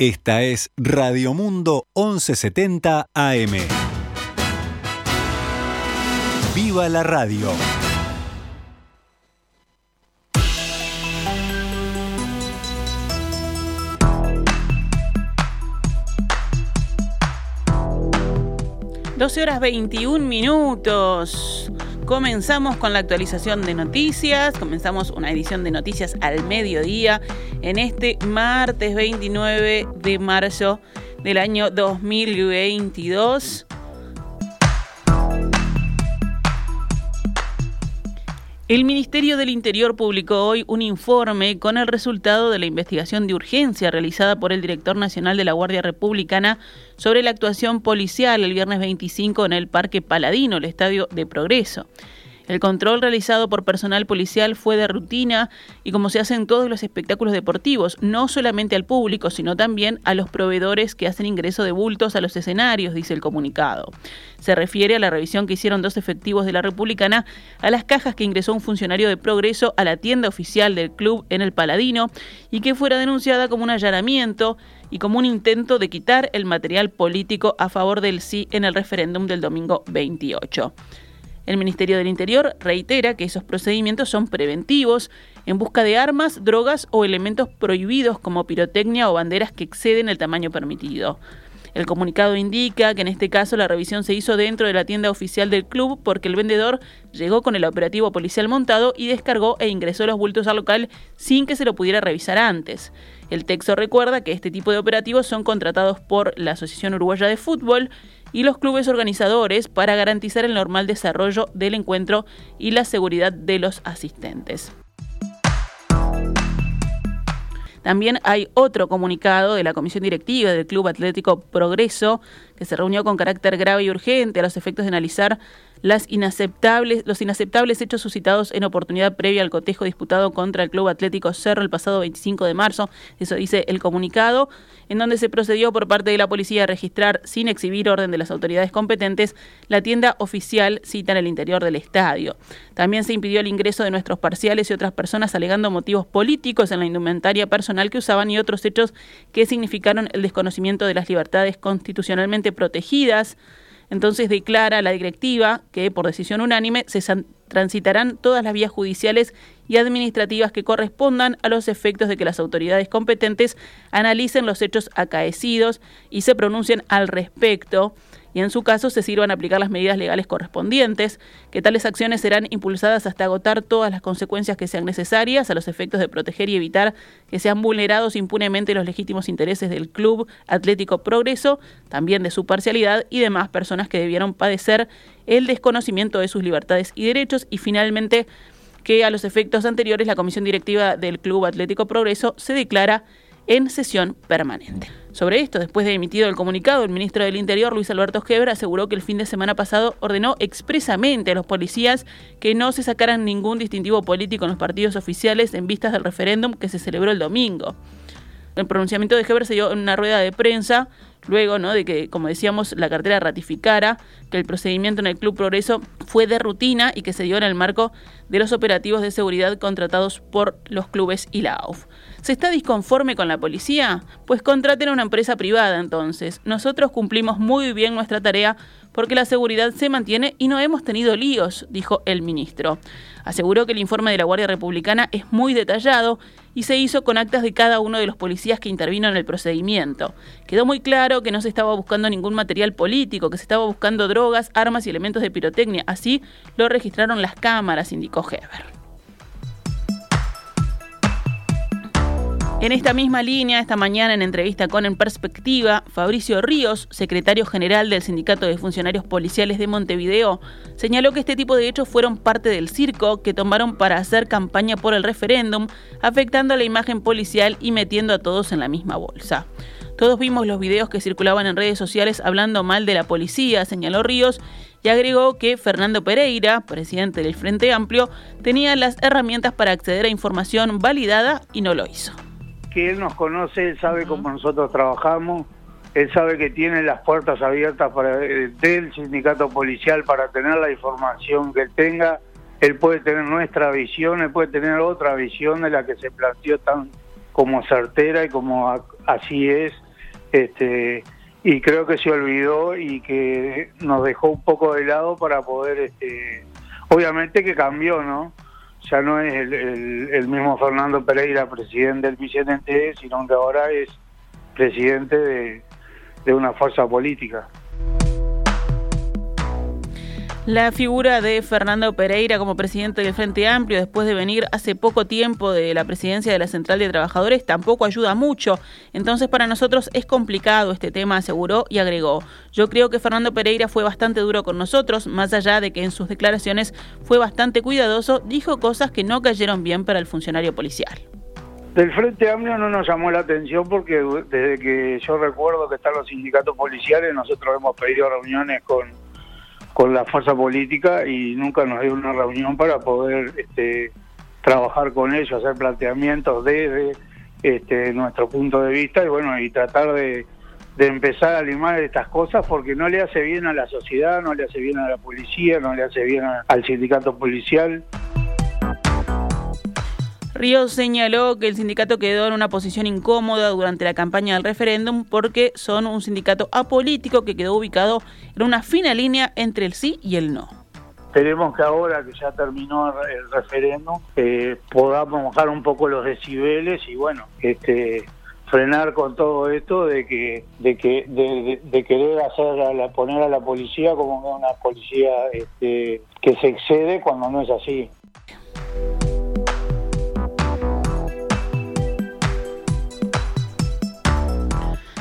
Esta es Radio Mundo 1170 AM. ¡Viva la radio! Doce horas 21 minutos. Comenzamos con la actualización de noticias, comenzamos una edición de noticias al mediodía en este martes 29 de marzo del año 2022. El Ministerio del Interior publicó hoy un informe con el resultado de la investigación de urgencia realizada por el director nacional de la Guardia Republicana sobre la actuación policial el viernes 25 en el Parque Paladino, el Estadio de Progreso. El control realizado por personal policial fue de rutina y como se hace en todos los espectáculos deportivos, no solamente al público, sino también a los proveedores que hacen ingreso de bultos a los escenarios, dice el comunicado. Se refiere a la revisión que hicieron dos efectivos de la Republicana a las cajas que ingresó un funcionario de Progreso a la tienda oficial del club en el Paladino y que fuera denunciada como un allanamiento y como un intento de quitar el material político a favor del sí en el referéndum del domingo 28. El Ministerio del Interior reitera que esos procedimientos son preventivos en busca de armas, drogas o elementos prohibidos como pirotecnia o banderas que exceden el tamaño permitido. El comunicado indica que en este caso la revisión se hizo dentro de la tienda oficial del club porque el vendedor llegó con el operativo policial montado y descargó e ingresó los bultos al local sin que se lo pudiera revisar antes. El texto recuerda que este tipo de operativos son contratados por la Asociación Uruguaya de Fútbol y los clubes organizadores para garantizar el normal desarrollo del encuentro y la seguridad de los asistentes. También hay otro comunicado de la Comisión Directiva del Club Atlético Progreso, que se reunió con carácter grave y urgente a los efectos de analizar los inaceptables hechos suscitados en oportunidad previa al cotejo disputado contra el Club Atlético Cerro el pasado 25 de marzo, eso dice el comunicado, en donde se procedió por parte de la policía a registrar, sin exhibir orden de las autoridades competentes, la tienda oficial cita en el interior del estadio. También se impidió el ingreso de nuestros parciales y otras personas alegando motivos políticos en la indumentaria personal que usaban y otros hechos que significaron el desconocimiento de las libertades constitucionalmente protegidas, entonces declara la directiva que por decisión unánime se transitarán todas las vías judiciales y administrativas que correspondan a los efectos de que las autoridades competentes analicen los hechos acaecidos y se pronuncien al respecto. Y en su caso se sirvan a aplicar las medidas legales correspondientes, que tales acciones serán impulsadas hasta agotar todas las consecuencias que sean necesarias a los efectos de proteger y evitar que sean vulnerados impunemente los legítimos intereses del Club Atlético Progreso, también de su parcialidad y demás personas que debieron padecer el desconocimiento de sus libertades y derechos. Y finalmente que a los efectos anteriores la Comisión Directiva del Club Atlético Progreso se declara en sesión permanente. Sobre esto, después de emitido el comunicado, el ministro del Interior, Luis Alberto Gebra, aseguró que el fin de semana pasado ordenó expresamente a los policías que no se sacaran ningún distintivo político en los partidos oficiales en vistas del referéndum que se celebró el domingo. El pronunciamiento de Heber se dio en una rueda de prensa luego ¿no? de que, como decíamos, la cartera ratificara que el procedimiento en el Club Progreso fue de rutina y que se dio en el marco de los operativos de seguridad contratados por los clubes y la AUF. ¿Se está disconforme con la policía? Pues contraten a una empresa privada entonces. Nosotros cumplimos muy bien nuestra tarea porque la seguridad se mantiene y no hemos tenido líos, dijo el ministro. Aseguró que el informe de la Guardia Republicana es muy detallado y se hizo con actas de cada uno de los policías que intervino en el procedimiento. Quedó muy claro que no se estaba buscando ningún material político, que se estaba buscando drogas, armas y elementos de pirotecnia. Así lo registraron las cámaras, indicó Heber. En esta misma línea, esta mañana en entrevista con En Perspectiva, Fabricio Ríos, secretario general del Sindicato de Funcionarios Policiales de Montevideo, señaló que este tipo de hechos fueron parte del circo que tomaron para hacer campaña por el referéndum, afectando a la imagen policial y metiendo a todos en la misma bolsa. Todos vimos los videos que circulaban en redes sociales hablando mal de la policía, señaló Ríos, y agregó que Fernando Pereira, presidente del Frente Amplio, tenía las herramientas para acceder a información validada y no lo hizo que él nos conoce, él sabe cómo nosotros trabajamos, él sabe que tiene las puertas abiertas para eh, del sindicato policial para tener la información que él tenga, él puede tener nuestra visión, él puede tener otra visión de la que se planteó tan como certera y como así es, este, y creo que se olvidó y que nos dejó un poco de lado para poder, este, obviamente que cambió, ¿no? Ya no es el, mismo Fernando Pereira presidente del Vicente, sino que ahora es presidente de una fuerza política. La figura de Fernando Pereira como presidente del Frente Amplio, después de venir hace poco tiempo de la presidencia de la Central de Trabajadores, tampoco ayuda mucho. Entonces, para nosotros es complicado este tema, aseguró y agregó. Yo creo que Fernando Pereira fue bastante duro con nosotros, más allá de que en sus declaraciones fue bastante cuidadoso, dijo cosas que no cayeron bien para el funcionario policial. Del Frente Amplio no nos llamó la atención porque desde que yo recuerdo que están los sindicatos policiales, nosotros hemos pedido reuniones con con la fuerza política y nunca nos dio una reunión para poder este, trabajar con ellos, hacer planteamientos desde este, nuestro punto de vista y bueno, y tratar de, empezar a limar estas cosas porque no le hace bien a la sociedad, no le hace bien a la policía, no le hace bien al sindicato policial. Ríos señaló que el sindicato quedó en una posición incómoda durante la campaña del referéndum porque son un sindicato apolítico que quedó ubicado en una fina línea entre el sí y el no. Esperemos que ahora que ya terminó el referéndum eh, podamos bajar un poco los decibeles y bueno, este frenar con todo esto de que de que de, querer hacer a la, poner a la policía como una policía este, que se excede cuando no es así.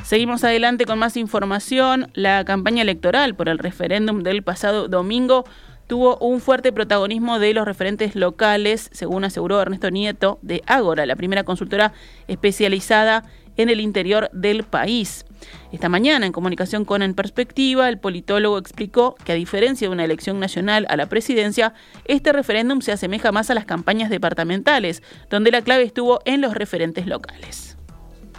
Seguimos adelante con más información. La campaña electoral por el referéndum del pasado domingo tuvo un fuerte protagonismo de los referentes locales, según aseguró Ernesto Nieto de Ágora, la primera consultora especializada en el interior del país. Esta mañana, en comunicación con En Perspectiva, el politólogo explicó que a diferencia de una elección nacional a la presidencia, este referéndum se asemeja más a las campañas departamentales, donde la clave estuvo en los referentes locales.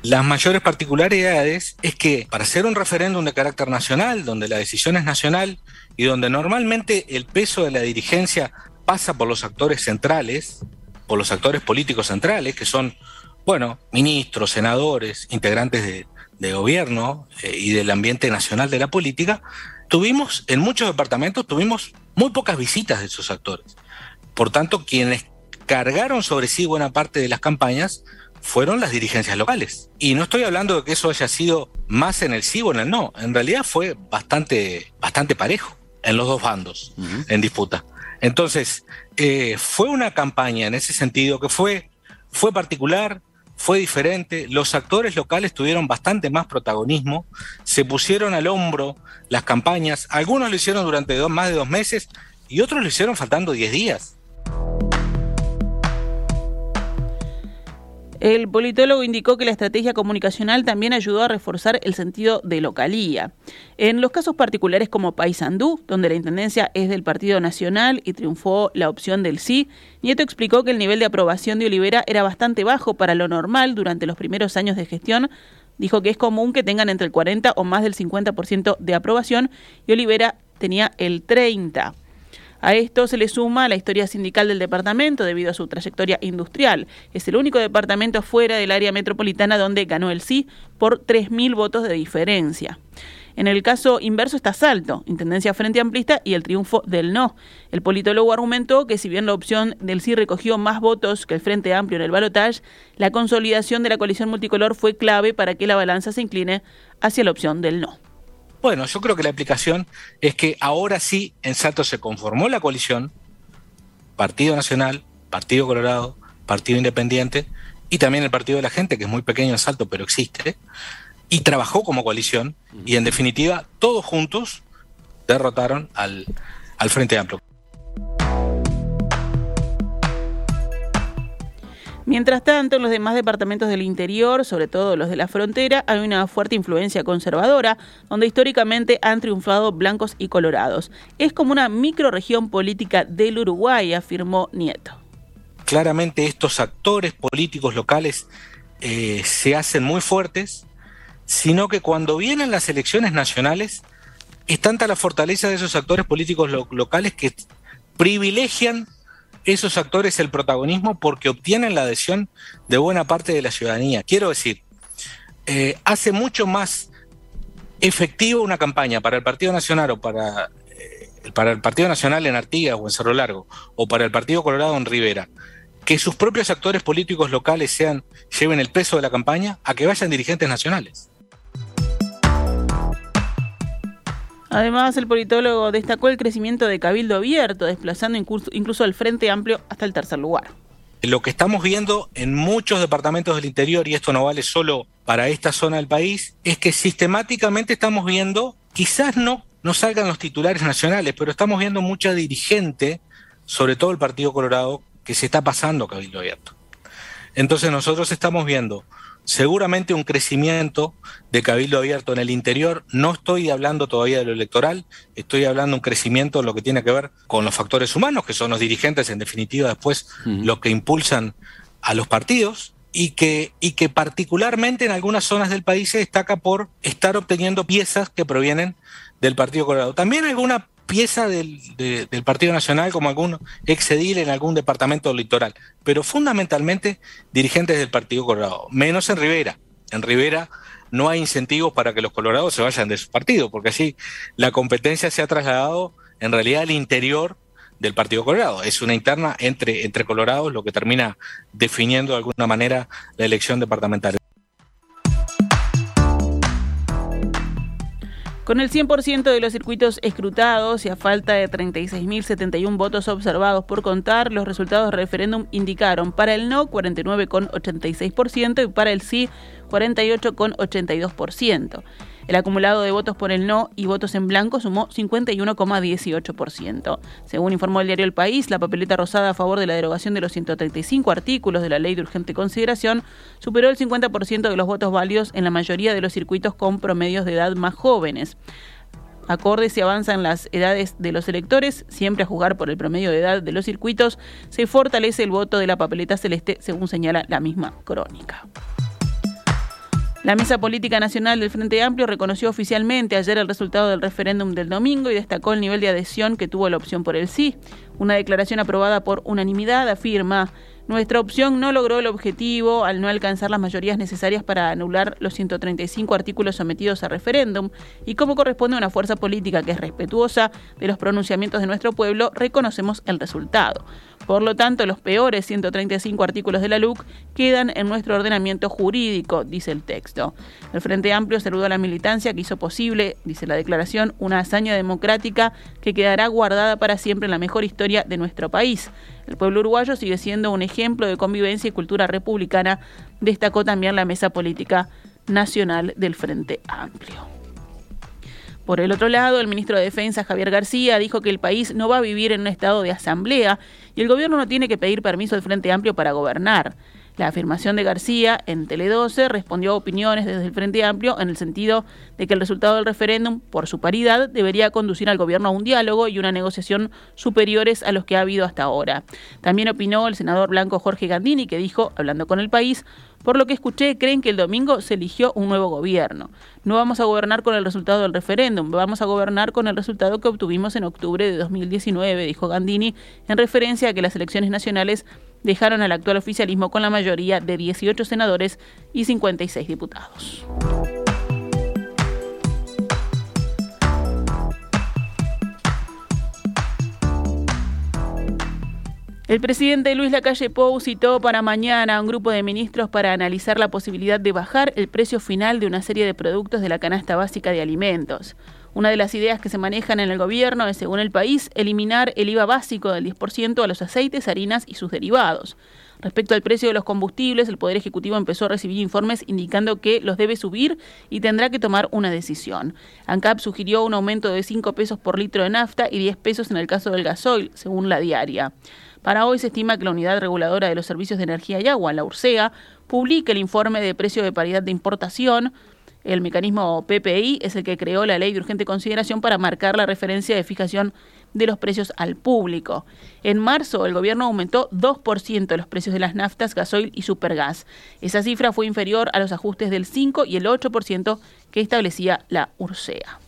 Las mayores particularidades es que para hacer un referéndum de carácter nacional, donde la decisión es nacional y donde normalmente el peso de la dirigencia pasa por los actores centrales, por los actores políticos centrales, que son, bueno, ministros, senadores, integrantes de, gobierno eh, y del ambiente nacional de la política, tuvimos, en muchos departamentos, tuvimos muy pocas visitas de esos actores. Por tanto, quienes cargaron sobre sí buena parte de las campañas fueron las dirigencias locales. Y no estoy hablando de que eso haya sido más en el sí o en el no. En realidad fue bastante, bastante parejo en los dos bandos en disputa. Entonces, eh, fue una campaña en ese sentido que fue, fue particular, fue diferente. Los actores locales tuvieron bastante más protagonismo, se pusieron al hombro las campañas. Algunos lo hicieron durante dos, más de dos meses y otros lo hicieron faltando diez días. El politólogo indicó que la estrategia comunicacional también ayudó a reforzar el sentido de localía. En los casos particulares como Paysandú, donde la intendencia es del Partido Nacional y triunfó la opción del sí, Nieto explicó que el nivel de aprobación de Olivera era bastante bajo para lo normal durante los primeros años de gestión. Dijo que es común que tengan entre el 40 o más del 50% de aprobación y Olivera tenía el 30%. A esto se le suma la historia sindical del departamento debido a su trayectoria industrial. Es el único departamento fuera del área metropolitana donde ganó el sí por 3.000 votos de diferencia. En el caso inverso está Salto, Intendencia Frente Amplista y el triunfo del no. El politólogo argumentó que si bien la opción del sí recogió más votos que el Frente Amplio en el balotaje, la consolidación de la coalición multicolor fue clave para que la balanza se incline hacia la opción del no. Bueno, yo creo que la aplicación es que ahora sí en Salto se conformó la coalición, Partido Nacional, Partido Colorado, Partido Independiente y también el Partido de la Gente, que es muy pequeño en Salto, pero existe, y trabajó como coalición, y en definitiva todos juntos derrotaron al, al Frente Amplio. Mientras tanto, en los demás departamentos del interior, sobre todo los de la frontera, hay una fuerte influencia conservadora, donde históricamente han triunfado blancos y colorados. Es como una microregión política del Uruguay, afirmó Nieto. Claramente estos actores políticos locales eh, se hacen muy fuertes, sino que cuando vienen las elecciones nacionales, es tanta la fortaleza de esos actores políticos locales que privilegian esos actores el protagonismo porque obtienen la adhesión de buena parte de la ciudadanía. Quiero decir, eh, hace mucho más efectivo una campaña para el Partido Nacional o para, eh, para el Partido Nacional en Artigas o en Cerro Largo o para el Partido Colorado en Rivera que sus propios actores políticos locales sean lleven el peso de la campaña a que vayan dirigentes nacionales. Además, el politólogo destacó el crecimiento de Cabildo Abierto, desplazando incluso, al Frente Amplio hasta el tercer lugar. Lo que estamos viendo en muchos departamentos del interior, y esto no vale solo para esta zona del país, es que sistemáticamente estamos viendo, quizás no, no salgan los titulares nacionales, pero estamos viendo mucha dirigente, sobre todo el Partido Colorado, que se está pasando Cabildo Abierto. Entonces nosotros estamos viendo seguramente un crecimiento de cabildo abierto en el interior. No estoy hablando todavía de lo electoral, estoy hablando de un crecimiento en lo que tiene que ver con los factores humanos, que son los dirigentes, en definitiva, después los que impulsan a los partidos. Y que, y que particularmente en algunas zonas del país se destaca por estar obteniendo piezas que provienen del Partido Colorado. También alguna pieza del, Partido Nacional como algún excedil en algún departamento litoral, pero fundamentalmente dirigentes del Partido Colorado, menos en Rivera. En Rivera no hay incentivos para que los colorados se vayan de su partido, porque así la competencia se ha trasladado en realidad al interior del Partido Colorado. Es una interna entre, entre colorados lo que termina definiendo de alguna manera la elección departamental. Con el 100% de los circuitos escrutados y a falta de 36.071 votos observados por contar, los resultados del referéndum indicaron para el no 49,86% y para el sí 48,82%. El acumulado de votos por el no y votos en blanco sumó 51,18%. Según informó el diario El País, la papeleta rosada a favor de la derogación de los 135 artículos de la ley de urgente consideración superó el 50% de los votos válidos en la mayoría de los circuitos con promedios de edad más jóvenes acorde si avanzan las edades de los electores, siempre a jugar por el promedio de edad de los circuitos, se fortalece el voto de la papeleta celeste, según señala la misma crónica. La Mesa Política Nacional del Frente Amplio reconoció oficialmente ayer el resultado del referéndum del domingo y destacó el nivel de adhesión que tuvo la opción por el sí. Una declaración aprobada por unanimidad afirma nuestra opción no logró el objetivo al no alcanzar las mayorías necesarias para anular los 135 artículos sometidos a referéndum y como corresponde a una fuerza política que es respetuosa de los pronunciamientos de nuestro pueblo, reconocemos el resultado. Por lo tanto, los peores 135 artículos de la LUC quedan en nuestro ordenamiento jurídico, dice el texto. El Frente Amplio saludó a la militancia que hizo posible, dice la declaración, una hazaña democrática que quedará guardada para siempre en la mejor historia de nuestro país. El pueblo uruguayo sigue siendo un ejemplo de convivencia y cultura republicana, destacó también la mesa política nacional del Frente Amplio. Por el otro lado, el ministro de Defensa, Javier García, dijo que el país no va a vivir en un estado de asamblea y el gobierno no tiene que pedir permiso al Frente Amplio para gobernar. La afirmación de García en Tele 12 respondió a opiniones desde el Frente Amplio en el sentido de que el resultado del referéndum, por su paridad, debería conducir al gobierno a un diálogo y una negociación superiores a los que ha habido hasta ahora. También opinó el senador blanco Jorge Gandini, que dijo, hablando con el país, por lo que escuché, creen que el domingo se eligió un nuevo gobierno. No vamos a gobernar con el resultado del referéndum, vamos a gobernar con el resultado que obtuvimos en octubre de 2019, dijo Gandini, en referencia a que las elecciones nacionales dejaron al actual oficialismo con la mayoría de 18 senadores y 56 diputados. El presidente Luis Lacalle Pou citó para mañana a un grupo de ministros para analizar la posibilidad de bajar el precio final de una serie de productos de la canasta básica de alimentos. Una de las ideas que se manejan en el gobierno es, según el país, eliminar el IVA básico del 10% a los aceites, harinas y sus derivados. Respecto al precio de los combustibles, el Poder Ejecutivo empezó a recibir informes indicando que los debe subir y tendrá que tomar una decisión. ANCAP sugirió un aumento de 5 pesos por litro de nafta y 10 pesos en el caso del gasoil, según la diaria. Para hoy se estima que la Unidad Reguladora de los Servicios de Energía y Agua, la URSEA, publique el informe de precio de paridad de importación el mecanismo PPI es el que creó la ley de urgente consideración para marcar la referencia de fijación de los precios al público. En marzo, el gobierno aumentó 2% los precios de las naftas, gasoil y supergas. Esa cifra fue inferior a los ajustes del 5 y el 8% que establecía la URSEA.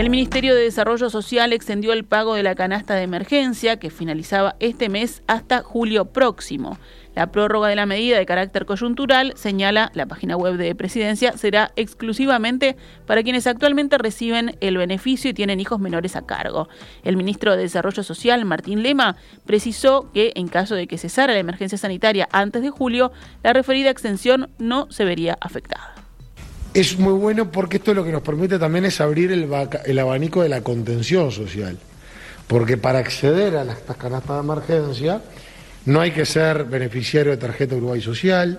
El Ministerio de Desarrollo Social extendió el pago de la canasta de emergencia que finalizaba este mes hasta julio próximo. La prórroga de la medida de carácter coyuntural, señala la página web de Presidencia, será exclusivamente para quienes actualmente reciben el beneficio y tienen hijos menores a cargo. El ministro de Desarrollo Social, Martín Lema, precisó que en caso de que cesara la emergencia sanitaria antes de julio, la referida extensión no se vería afectada es muy bueno porque esto lo que nos permite también es abrir el, abanico de la contención social. Porque para acceder a estas canastas de emergencia no hay que ser beneficiario de tarjeta Uruguay Social,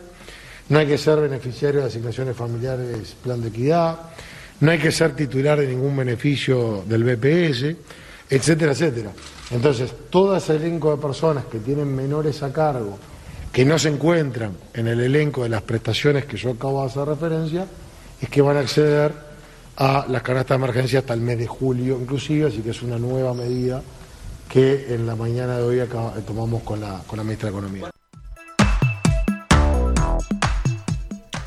no hay que ser beneficiario de asignaciones familiares Plan de Equidad, no hay que ser titular de ningún beneficio del BPS, etcétera, etcétera. Entonces, todo ese elenco de personas que tienen menores a cargo, que no se encuentran en el elenco de las prestaciones que yo acabo de hacer referencia, es que van a acceder a las canastas de emergencia hasta el mes de julio inclusive, así que es una nueva medida que en la mañana de hoy tomamos la, con la ministra de Economía.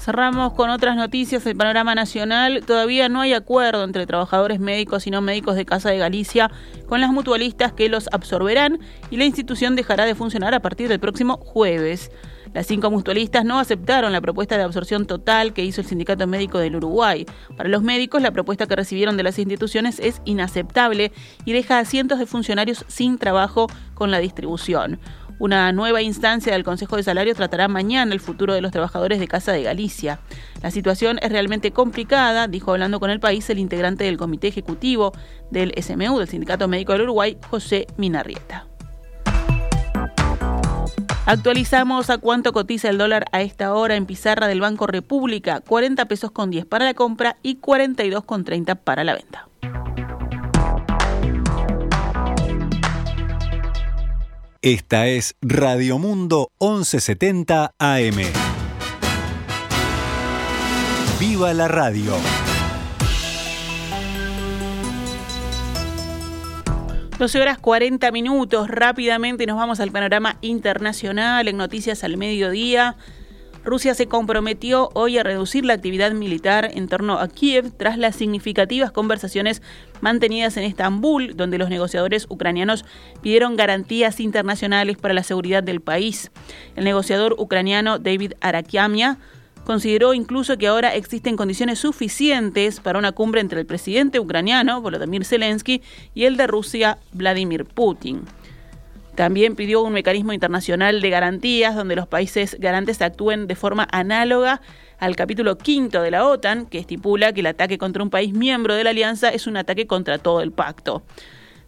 Cerramos con otras noticias del panorama nacional. Todavía no hay acuerdo entre trabajadores médicos y no médicos de Casa de Galicia con las mutualistas que los absorberán y la institución dejará de funcionar a partir del próximo jueves. Las cinco mutualistas no aceptaron la propuesta de absorción total que hizo el Sindicato Médico del Uruguay. Para los médicos, la propuesta que recibieron de las instituciones es inaceptable y deja a cientos de funcionarios sin trabajo con la distribución. Una nueva instancia del Consejo de Salarios tratará mañana el futuro de los trabajadores de Casa de Galicia. La situación es realmente complicada, dijo hablando con el país el integrante del Comité Ejecutivo del SMU, del Sindicato Médico del Uruguay, José Minarrieta. Actualizamos a cuánto cotiza el dólar a esta hora en pizarra del Banco República, 40 pesos con 10 para la compra y 42 con 30 para la venta. Esta es Radio Mundo 1170 AM. ¡Viva la radio! 12 horas 40 minutos, rápidamente nos vamos al panorama internacional en Noticias al Mediodía. Rusia se comprometió hoy a reducir la actividad militar en torno a Kiev tras las significativas conversaciones mantenidas en Estambul, donde los negociadores ucranianos pidieron garantías internacionales para la seguridad del país. El negociador ucraniano David Arakiamia consideró incluso que ahora existen condiciones suficientes para una cumbre entre el presidente ucraniano, Volodymyr Zelensky, y el de Rusia, Vladimir Putin. También pidió un mecanismo internacional de garantías donde los países garantes actúen de forma análoga al capítulo quinto de la OTAN, que estipula que el ataque contra un país miembro de la alianza es un ataque contra todo el pacto.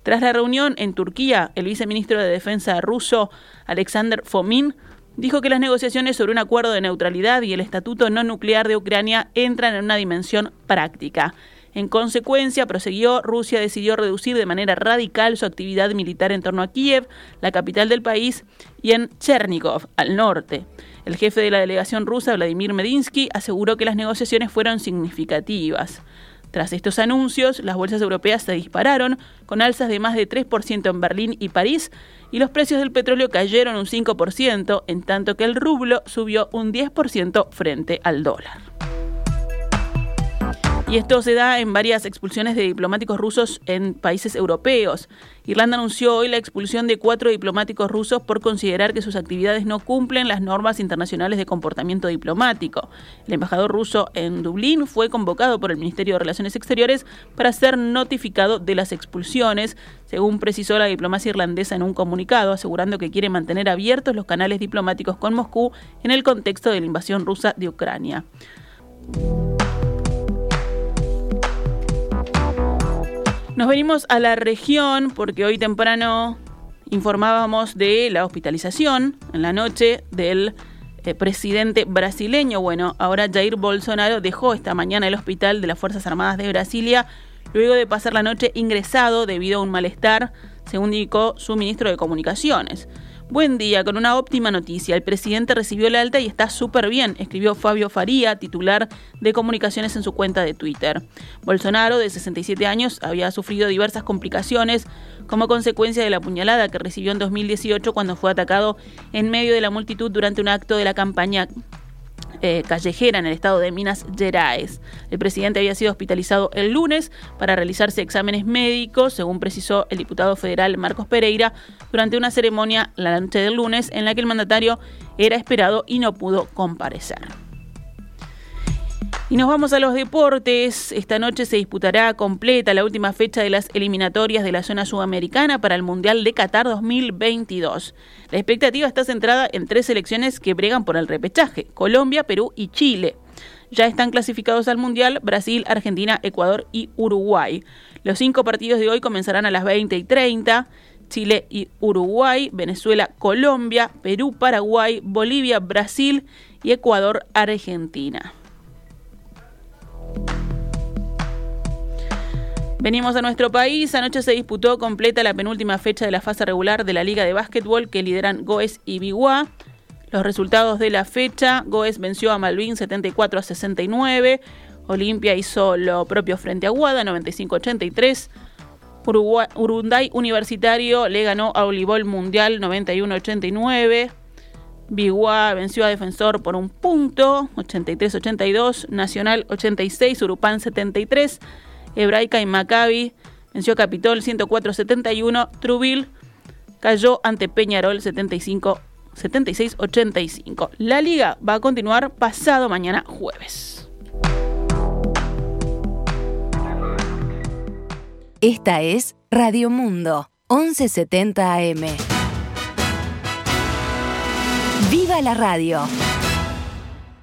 Tras la reunión en Turquía, el viceministro de Defensa ruso, Alexander Fomin, dijo que las negociaciones sobre un acuerdo de neutralidad y el estatuto no nuclear de Ucrania entran en una dimensión práctica. En consecuencia, prosiguió, Rusia decidió reducir de manera radical su actividad militar en torno a Kiev, la capital del país, y en Chernigov, al norte. El jefe de la delegación rusa, Vladimir Medinsky, aseguró que las negociaciones fueron significativas. Tras estos anuncios, las bolsas europeas se dispararon, con alzas de más de 3% en Berlín y París, y los precios del petróleo cayeron un 5%, en tanto que el rublo subió un 10% frente al dólar. Y esto se da en varias expulsiones de diplomáticos rusos en países europeos. Irlanda anunció hoy la expulsión de cuatro diplomáticos rusos por considerar que sus actividades no cumplen las normas internacionales de comportamiento diplomático. El embajador ruso en Dublín fue convocado por el Ministerio de Relaciones Exteriores para ser notificado de las expulsiones, según precisó la diplomacia irlandesa en un comunicado, asegurando que quiere mantener abiertos los canales diplomáticos con Moscú en el contexto de la invasión rusa de Ucrania. Nos venimos a la región porque hoy temprano informábamos de la hospitalización en la noche del eh, presidente brasileño. Bueno, ahora Jair Bolsonaro dejó esta mañana el hospital de las Fuerzas Armadas de Brasilia luego de pasar la noche ingresado debido a un malestar, según indicó su ministro de Comunicaciones. Buen día, con una óptima noticia. El presidente recibió el alta y está súper bien, escribió Fabio Faría, titular de comunicaciones en su cuenta de Twitter. Bolsonaro, de 67 años, había sufrido diversas complicaciones como consecuencia de la puñalada que recibió en 2018 cuando fue atacado en medio de la multitud durante un acto de la campaña eh, callejera en el estado de Minas Gerais. El presidente había sido hospitalizado el lunes para realizarse exámenes médicos, según precisó el diputado federal Marcos Pereira, durante una ceremonia la noche del lunes en la que el mandatario era esperado y no pudo comparecer. Y nos vamos a los deportes. Esta noche se disputará completa la última fecha de las eliminatorias de la zona sudamericana para el Mundial de Qatar 2022. La expectativa está centrada en tres selecciones que bregan por el repechaje, Colombia, Perú y Chile. Ya están clasificados al Mundial Brasil, Argentina, Ecuador y Uruguay. Los cinco partidos de hoy comenzarán a las 20 y 30. Chile y Uruguay, Venezuela, Colombia, Perú, Paraguay, Bolivia, Brasil y Ecuador, Argentina. Venimos a nuestro país. Anoche se disputó completa la penúltima fecha de la fase regular de la Liga de Básquetbol que lideran Goes y Biguá. Los resultados de la fecha: Goes venció a Malvin 74 a 69. Olimpia hizo lo propio frente a Guada 95-83. Urunday Universitario le ganó a Olibol Mundial 91-89. Biguá venció a Defensor por un punto, 83-82. Nacional 86, Urupán 73. Hebraica y Maccabi venció a Capitol 104-71. Trubil cayó ante Peñarol 75 76-85. La liga va a continuar pasado mañana jueves. Esta es Radio Mundo, 1170 AM. La radio!